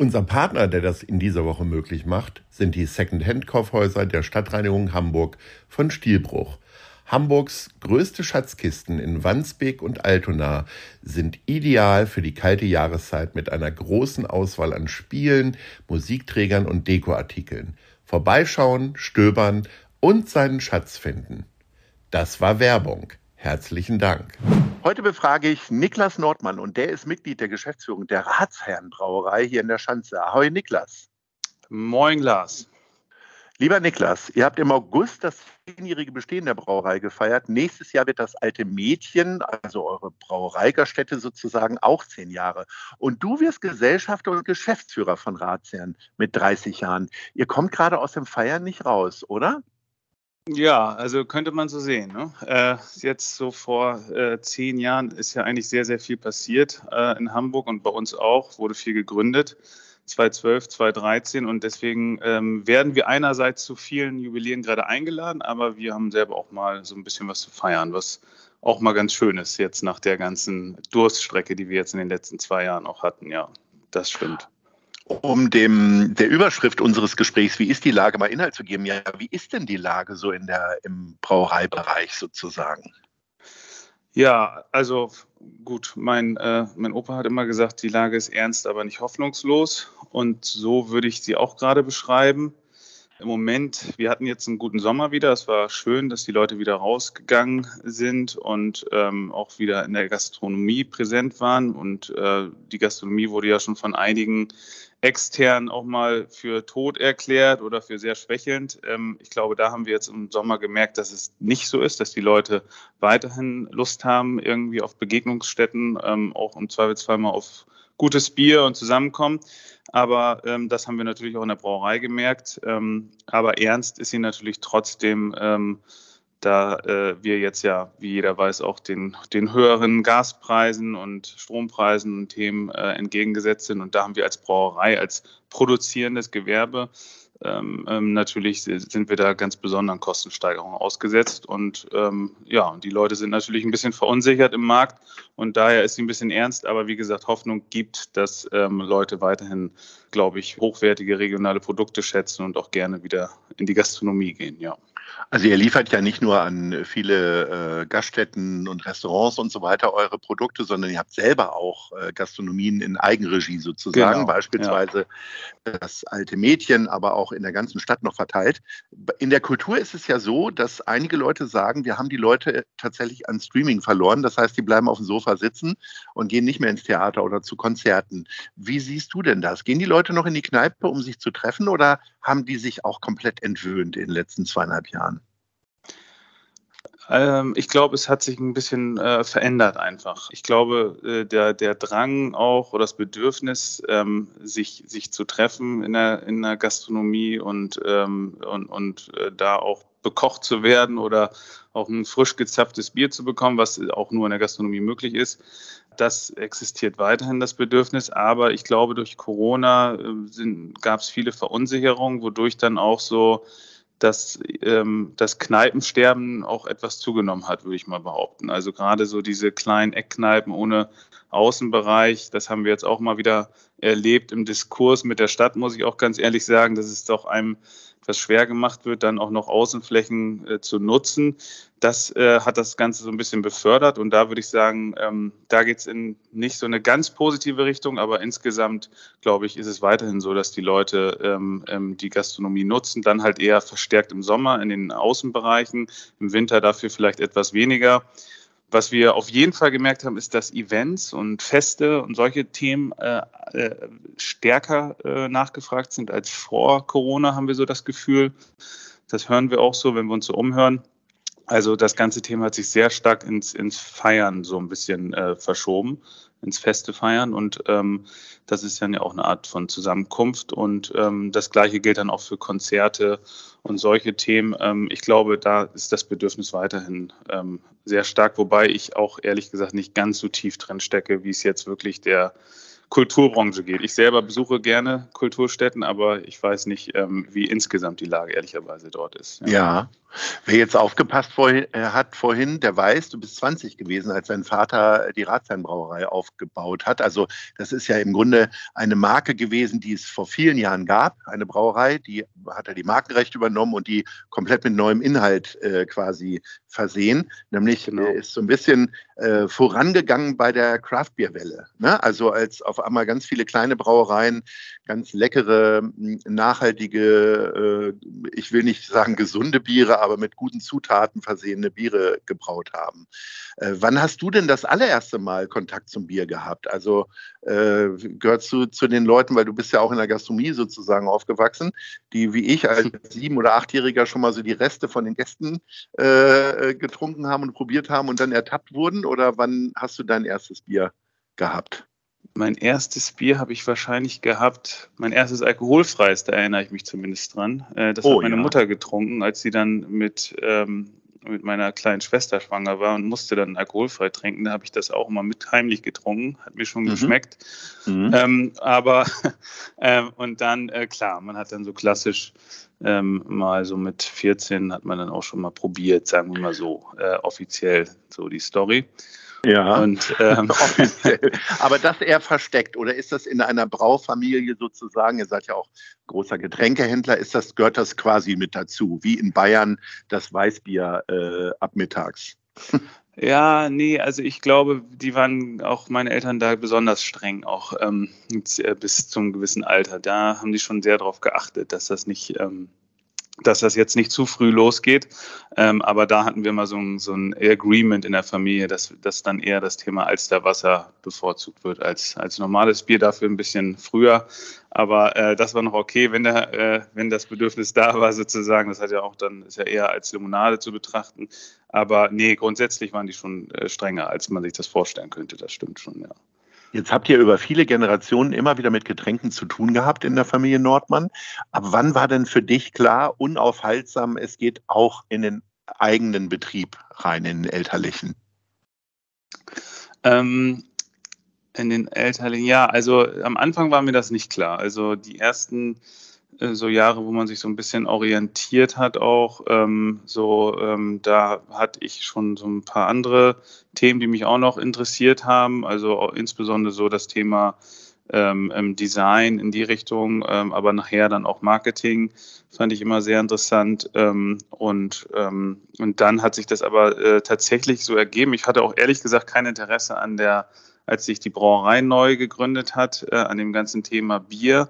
Unser Partner, der das in dieser Woche möglich macht, sind die Second-Hand-Kaufhäuser der Stadtreinigung Hamburg von Stielbruch. Hamburgs größte Schatzkisten in Wandsbek und Altona sind ideal für die kalte Jahreszeit mit einer großen Auswahl an Spielen, Musikträgern und Dekoartikeln. Vorbeischauen, stöbern und seinen Schatz finden. Das war Werbung. Herzlichen Dank. Heute befrage ich Niklas Nordmann und der ist Mitglied der Geschäftsführung der Ratsherrenbrauerei hier in der Schanze. Ahoi Niklas. Moin Lars. Lieber Niklas, ihr habt im August das zehnjährige Bestehen der Brauerei gefeiert. Nächstes Jahr wird das alte Mädchen, also eure Brauereigaststätte sozusagen, auch zehn Jahre. Und du wirst Gesellschafter und Geschäftsführer von Ratsherren mit 30 Jahren. Ihr kommt gerade aus dem Feiern nicht raus, oder? Ja, also könnte man so sehen. Ne? Äh, jetzt so vor äh, zehn Jahren ist ja eigentlich sehr, sehr viel passiert äh, in Hamburg und bei uns auch, wurde viel gegründet. 2012, 2013 und deswegen ähm, werden wir einerseits zu vielen Jubiläen gerade eingeladen, aber wir haben selber auch mal so ein bisschen was zu feiern, was auch mal ganz schön ist jetzt nach der ganzen Durststrecke, die wir jetzt in den letzten zwei Jahren auch hatten. Ja, das stimmt um dem der Überschrift unseres Gesprächs, wie ist die Lage, mal Inhalt zu geben. Ja, wie ist denn die Lage so in der im Brauereibereich sozusagen? Ja, also gut, mein, äh, mein Opa hat immer gesagt, die Lage ist ernst, aber nicht hoffnungslos. Und so würde ich sie auch gerade beschreiben. Im Moment, wir hatten jetzt einen guten Sommer wieder. Es war schön, dass die Leute wieder rausgegangen sind und ähm, auch wieder in der Gastronomie präsent waren. Und äh, die Gastronomie wurde ja schon von einigen extern auch mal für tot erklärt oder für sehr schwächelnd. Ähm, ich glaube, da haben wir jetzt im Sommer gemerkt, dass es nicht so ist, dass die Leute weiterhin Lust haben, irgendwie auf Begegnungsstätten, ähm, auch im Zweifelsfall mal auf gutes Bier und Zusammenkommen. Aber ähm, das haben wir natürlich auch in der Brauerei gemerkt. Ähm, aber ernst ist sie natürlich trotzdem ähm, da äh, wir jetzt ja, wie jeder weiß, auch den, den höheren Gaspreisen und Strompreisen und Themen äh, entgegengesetzt sind. Und da haben wir als Brauerei, als produzierendes Gewerbe ähm, ähm, natürlich sind wir da ganz besonderen Kostensteigerungen ausgesetzt. Und ähm, ja, die Leute sind natürlich ein bisschen verunsichert im Markt und daher ist sie ein bisschen ernst. Aber wie gesagt, Hoffnung gibt, dass ähm, Leute weiterhin, glaube ich, hochwertige regionale Produkte schätzen und auch gerne wieder in die Gastronomie gehen. Ja. Also ihr liefert ja nicht nur an viele äh, Gaststätten und Restaurants und so weiter eure Produkte, sondern ihr habt selber auch äh, Gastronomien in Eigenregie sozusagen, genau, beispielsweise ja. das alte Mädchen, aber auch in der ganzen Stadt noch verteilt. In der Kultur ist es ja so, dass einige Leute sagen, wir haben die Leute tatsächlich an Streaming verloren. Das heißt, die bleiben auf dem Sofa sitzen und gehen nicht mehr ins Theater oder zu Konzerten. Wie siehst du denn das? Gehen die Leute noch in die Kneipe, um sich zu treffen oder haben die sich auch komplett entwöhnt in den letzten zweieinhalb Jahren? Ähm, ich glaube, es hat sich ein bisschen äh, verändert einfach. Ich glaube, äh, der, der Drang auch oder das Bedürfnis, ähm, sich, sich zu treffen in der, in der Gastronomie und, ähm, und, und äh, da auch bekocht zu werden oder auch ein frisch gezapftes Bier zu bekommen, was auch nur in der Gastronomie möglich ist. Das existiert weiterhin, das Bedürfnis. Aber ich glaube, durch Corona äh, gab es viele Verunsicherungen, wodurch dann auch so dass ähm, das Kneipensterben auch etwas zugenommen hat, würde ich mal behaupten. Also gerade so diese kleinen Eckkneipen ohne Außenbereich, das haben wir jetzt auch mal wieder erlebt im Diskurs mit der Stadt, muss ich auch ganz ehrlich sagen, dass es doch einem etwas schwer gemacht wird, dann auch noch Außenflächen äh, zu nutzen. Das äh, hat das Ganze so ein bisschen befördert und da würde ich sagen, ähm, da geht es in nicht so eine ganz positive Richtung, aber insgesamt, glaube ich, ist es weiterhin so, dass die Leute ähm, ähm, die Gastronomie nutzen, dann halt eher verstärkt im Sommer in den Außenbereichen, im Winter dafür vielleicht etwas weniger. Was wir auf jeden Fall gemerkt haben, ist, dass Events und Feste und solche Themen äh, äh, stärker äh, nachgefragt sind als vor Corona, haben wir so das Gefühl. Das hören wir auch so, wenn wir uns so umhören. Also das ganze Thema hat sich sehr stark ins, ins Feiern so ein bisschen äh, verschoben, ins feste Feiern. Und ähm, das ist dann ja auch eine Art von Zusammenkunft. Und ähm, das Gleiche gilt dann auch für Konzerte und solche Themen. Ähm, ich glaube, da ist das Bedürfnis weiterhin ähm, sehr stark, wobei ich auch ehrlich gesagt nicht ganz so tief drin stecke, wie es jetzt wirklich der Kulturbranche geht. Ich selber besuche gerne Kulturstätten, aber ich weiß nicht, ähm, wie insgesamt die Lage ehrlicherweise dort ist. Ja, ja. Wer jetzt aufgepasst vorhin, äh, hat vorhin, der weiß, du bist 20 gewesen, als dein Vater die Ratsherrenbrauerei aufgebaut hat. Also das ist ja im Grunde eine Marke gewesen, die es vor vielen Jahren gab. Eine Brauerei, die hat er die Markenrechte übernommen und die komplett mit neuem Inhalt äh, quasi versehen. Nämlich genau. äh, ist so ein bisschen äh, vorangegangen bei der Craft-Bier-Welle. Ne? Also als auf einmal ganz viele kleine Brauereien ganz leckere, nachhaltige, äh, ich will nicht sagen gesunde Biere, aber mit guten Zutaten versehene Biere gebraut haben. Äh, wann hast du denn das allererste Mal Kontakt zum Bier gehabt? Also äh, gehörst du zu den Leuten, weil du bist ja auch in der Gastronomie sozusagen aufgewachsen, die wie ich als sieben- oder achtjähriger schon mal so die Reste von den Gästen äh, getrunken haben und probiert haben und dann ertappt wurden? Oder wann hast du dein erstes Bier gehabt? Mein erstes Bier habe ich wahrscheinlich gehabt, mein erstes alkoholfreies, da erinnere ich mich zumindest dran. Äh, das oh, hat meine ja. Mutter getrunken, als sie dann mit, ähm, mit meiner kleinen Schwester schwanger war und musste dann alkoholfrei trinken. Da habe ich das auch immer mit heimlich getrunken, hat mir schon mhm. geschmeckt. Mhm. Ähm, aber, äh, und dann, äh, klar, man hat dann so klassisch ähm, mal so mit 14 hat man dann auch schon mal probiert, sagen wir mal so, äh, offiziell so die Story. Ja, und, ähm, offiziell. Aber das eher versteckt oder ist das in einer Braufamilie sozusagen? Ihr seid ja auch großer Getränkehändler. Ist das gehört das quasi mit dazu, wie in Bayern das Weißbier äh, ab mittags? Ja, nee, also ich glaube, die waren auch meine Eltern da besonders streng, auch ähm, äh, bis zum gewissen Alter. Da haben die schon sehr darauf geachtet, dass das nicht ähm, dass das jetzt nicht zu früh losgeht. Ähm, aber da hatten wir mal so ein, so ein Agreement in der Familie, dass, dass dann eher das Thema Alsterwasser bevorzugt wird als, als normales Bier, dafür ein bisschen früher. Aber äh, das war noch okay, wenn, der, äh, wenn das Bedürfnis da war, sozusagen. Das hat ja auch dann, ist ja eher als Limonade zu betrachten. Aber nee, grundsätzlich waren die schon äh, strenger, als man sich das vorstellen könnte. Das stimmt schon, ja. Jetzt habt ihr über viele Generationen immer wieder mit Getränken zu tun gehabt in der Familie Nordmann. Ab wann war denn für dich klar, unaufhaltsam, es geht auch in den eigenen Betrieb rein, in den elterlichen? Ähm, in den elterlichen, ja, also am Anfang war mir das nicht klar. Also die ersten äh, so Jahre, wo man sich so ein bisschen orientiert hat auch. Ähm, so, ähm, da hatte ich schon so ein paar andere Themen, die mich auch noch interessiert haben. Also insbesondere so das Thema ähm, Design in die Richtung, ähm, aber nachher dann auch Marketing fand ich immer sehr interessant. Ähm, und, ähm, und dann hat sich das aber äh, tatsächlich so ergeben. Ich hatte auch ehrlich gesagt kein Interesse an der, als sich die Brauerei neu gegründet hat, äh, an dem ganzen Thema Bier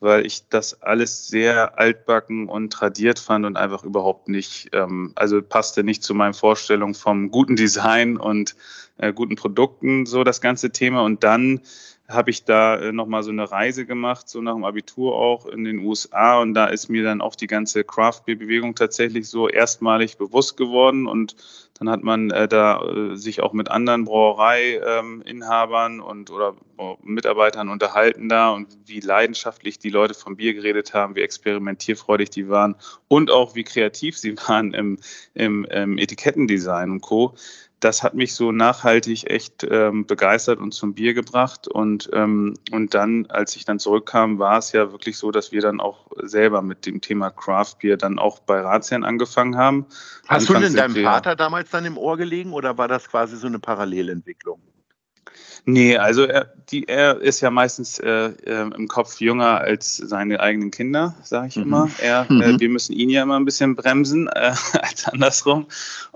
weil ich das alles sehr altbacken und tradiert fand und einfach überhaupt nicht, ähm, also passte nicht zu meinen Vorstellungen vom guten Design und äh, guten Produkten, so das ganze Thema. Und dann habe ich da äh, nochmal so eine Reise gemacht, so nach dem Abitur auch in den USA. Und da ist mir dann auch die ganze Craft Beer Bewegung tatsächlich so erstmalig bewusst geworden. Und dann hat man äh, da äh, sich auch mit anderen Brauereiinhabern ähm, und oder Mitarbeitern unterhalten da und wie leidenschaftlich die Leute vom Bier geredet haben, wie experimentierfreudig die waren und auch wie kreativ sie waren im, im, im Etikettendesign und Co das hat mich so nachhaltig echt ähm, begeistert und zum Bier gebracht. Und, ähm, und dann, als ich dann zurückkam, war es ja wirklich so, dass wir dann auch selber mit dem Thema Craft Beer dann auch bei Ratsherren angefangen haben. Hast Anfangs du denn deinem Vater damals dann im Ohr gelegen oder war das quasi so eine Parallelentwicklung? Nee, also er, die, er ist ja meistens äh, äh, im Kopf jünger als seine eigenen Kinder, sage ich mhm. immer. Er, äh, mhm. wir müssen ihn ja immer ein bisschen bremsen, äh, als andersrum.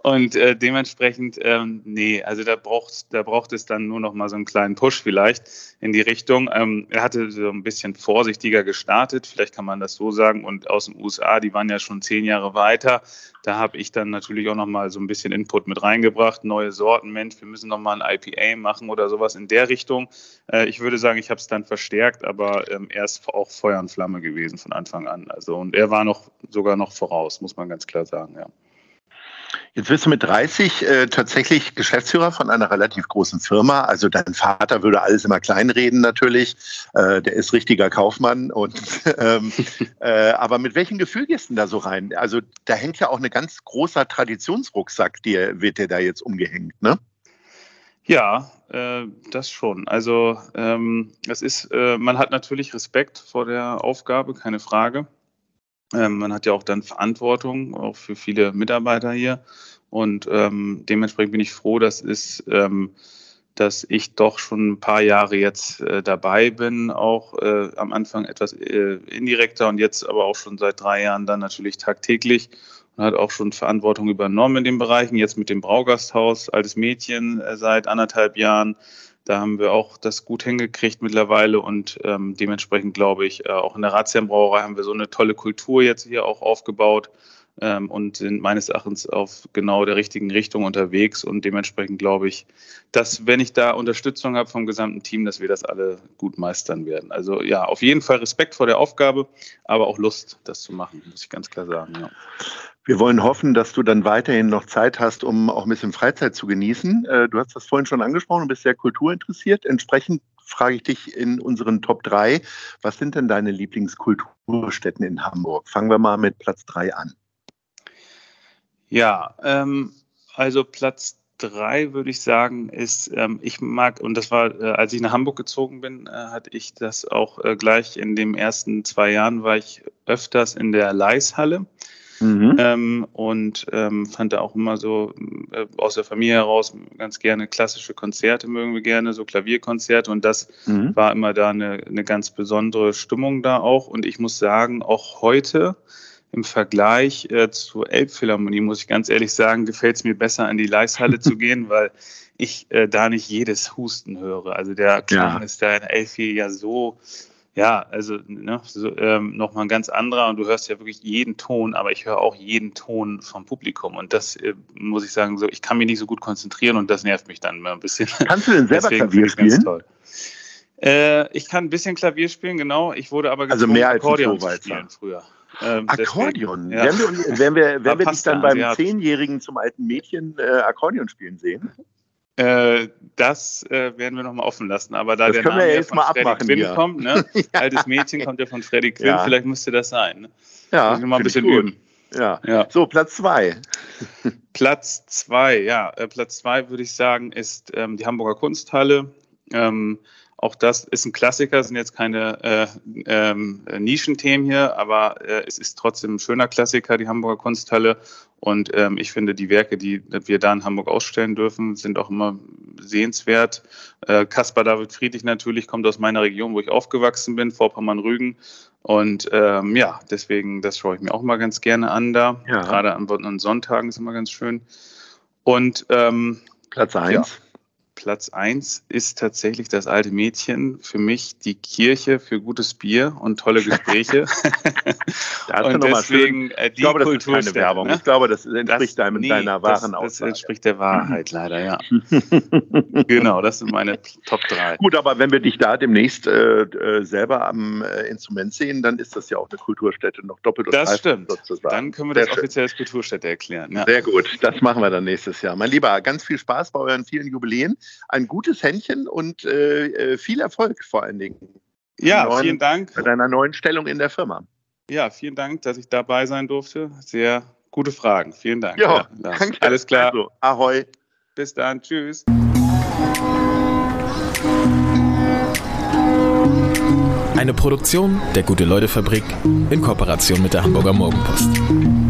Und äh, dementsprechend, ähm, nee, also da braucht, da braucht es dann nur noch mal so einen kleinen Push vielleicht in die Richtung. Ähm, er hatte so ein bisschen vorsichtiger gestartet, vielleicht kann man das so sagen. Und aus den USA, die waren ja schon zehn Jahre weiter. Da habe ich dann natürlich auch noch mal so ein bisschen Input mit reingebracht, neue Sorten. Mensch, wir müssen noch mal ein IPA machen oder sowas in der Richtung. Äh, ich würde sagen, ich habe es dann verstärkt, aber ähm, er ist auch Feuer und Flamme gewesen von Anfang an. Also und er war noch sogar noch voraus, muss man ganz klar sagen, ja. Jetzt bist du mit 30 äh, tatsächlich Geschäftsführer von einer relativ großen Firma. Also dein Vater würde alles immer kleinreden natürlich. Äh, der ist richtiger Kaufmann. Und ähm, äh, aber mit welchem Gefühl gehst du da so rein? Also da hängt ja auch ein ganz großer Traditionsrucksack, dir wird dir da jetzt umgehängt, ne? Ja, äh, das schon. Also ähm, es ist, äh, man hat natürlich Respekt vor der Aufgabe, keine Frage. Ähm, man hat ja auch dann Verantwortung, auch für viele Mitarbeiter hier. Und ähm, dementsprechend bin ich froh, dass, ist, ähm, dass ich doch schon ein paar Jahre jetzt äh, dabei bin, auch äh, am Anfang etwas äh, indirekter und jetzt aber auch schon seit drei Jahren dann natürlich tagtäglich und hat auch schon Verantwortung übernommen in den Bereichen, jetzt mit dem Braugasthaus, altes Mädchen äh, seit anderthalb Jahren da haben wir auch das gut hingekriegt mittlerweile und ähm, dementsprechend glaube ich, äh, auch in der Ratsherrenbrauerei haben wir so eine tolle Kultur jetzt hier auch aufgebaut ähm, und sind meines Erachtens auf genau der richtigen Richtung unterwegs und dementsprechend glaube ich, dass wenn ich da Unterstützung habe vom gesamten Team, dass wir das alle gut meistern werden. Also ja, auf jeden Fall Respekt vor der Aufgabe, aber auch Lust, das zu machen, muss ich ganz klar sagen. Ja. Wir wollen hoffen, dass du dann weiterhin noch Zeit hast, um auch ein bisschen Freizeit zu genießen. Äh, du hast das vorhin schon angesprochen, du bist sehr kulturinteressiert. Entsprechend frage ich dich in unseren Top 3, was sind denn deine Lieblingskulturstätten in Hamburg? Fangen wir mal mit Platz 3 an. Ja, ähm, also Platz 3 würde ich sagen, ist, ähm, ich mag, und das war, äh, als ich nach Hamburg gezogen bin, äh, hatte ich das auch äh, gleich in den ersten zwei Jahren, war ich öfters in der Leishalle. Mhm. Ähm, und ähm, fand da auch immer so äh, aus der Familie heraus ganz gerne klassische Konzerte mögen wir gerne, so Klavierkonzerte und das mhm. war immer da eine, eine ganz besondere Stimmung da auch und ich muss sagen, auch heute im Vergleich äh, zur Elbphilharmonie, muss ich ganz ehrlich sagen, gefällt es mir besser, in die Leishalle zu gehen, weil ich äh, da nicht jedes Husten höre. Also der Klang ja. ist da in Elfi ja so ja, also ne, so, ähm, nochmal ein ganz anderer und du hörst ja wirklich jeden Ton, aber ich höre auch jeden Ton vom Publikum und das äh, muss ich sagen, so ich kann mich nicht so gut konzentrieren und das nervt mich dann immer ein bisschen. Kannst du denn selber Klavier spielen? Äh, ich kann ein bisschen Klavier spielen, genau. Ich wurde aber also mehr als Akkordeon zu spielen früher. Ähm, Akkordeon? Ja. Werden wir, werden wir, werden wir dich dann beim Zehnjährigen zum alten Mädchen äh, Akkordeon spielen sehen? Äh, das äh, werden wir nochmal offen lassen. Aber da das der Name ja von Freddy abmachen, Quinn ja. kommt, ne? altes Mädchen kommt ja von Freddy Quinn, ja. vielleicht müsste das sein. Ne? Ja, mal ein bisschen üben. Ja. ja. So, Platz zwei. Platz zwei, ja. Äh, Platz zwei würde ich sagen, ist ähm, die Hamburger Kunsthalle. Ähm, auch das ist ein Klassiker, sind jetzt keine äh, ähm, Nischenthemen hier, aber äh, es ist trotzdem ein schöner Klassiker, die Hamburger Kunsthalle. Und ähm, ich finde, die Werke, die wir da in Hamburg ausstellen dürfen, sind auch immer sehenswert. Äh, Caspar David Friedrich natürlich kommt aus meiner Region, wo ich aufgewachsen bin, Vorpommern-Rügen. Und ähm, ja, deswegen, das schaue ich mir auch mal ganz gerne an da. Ja. Gerade an, an Sonntagen ist immer ganz schön. Und ähm, Platz 1. Ja. Platz eins ist tatsächlich das alte Mädchen. Für mich die Kirche für gutes Bier und tolle Gespräche. und deswegen äh, die ich glaube, das ist keine Werbung. Ne? Ich glaube, das entspricht das, deinem, nee, deiner wahren das, Das entspricht der Wahrheit leider, ja. genau, das sind meine Top 3. Gut, aber wenn wir dich da demnächst äh, äh, selber am äh, Instrument sehen, dann ist das ja auch eine Kulturstätte noch doppelt und Das stimmt. Sozusagen. Dann können wir Sehr das offiziell als Kulturstätte erklären. Ja. Sehr gut, das machen wir dann nächstes Jahr. Mein Lieber, ganz viel Spaß bei euren vielen Jubiläen ein gutes Händchen und äh, äh, viel Erfolg vor allen Dingen. Ja, neuen, vielen Dank. Bei deiner neuen Stellung in der Firma. Ja, vielen Dank, dass ich dabei sein durfte. Sehr gute Fragen. Vielen Dank. Jo, ja, danke. Alles klar. Also, ahoi. Bis dann. Tschüss. Eine Produktion der Gute-Leute-Fabrik in Kooperation mit der Hamburger Morgenpost.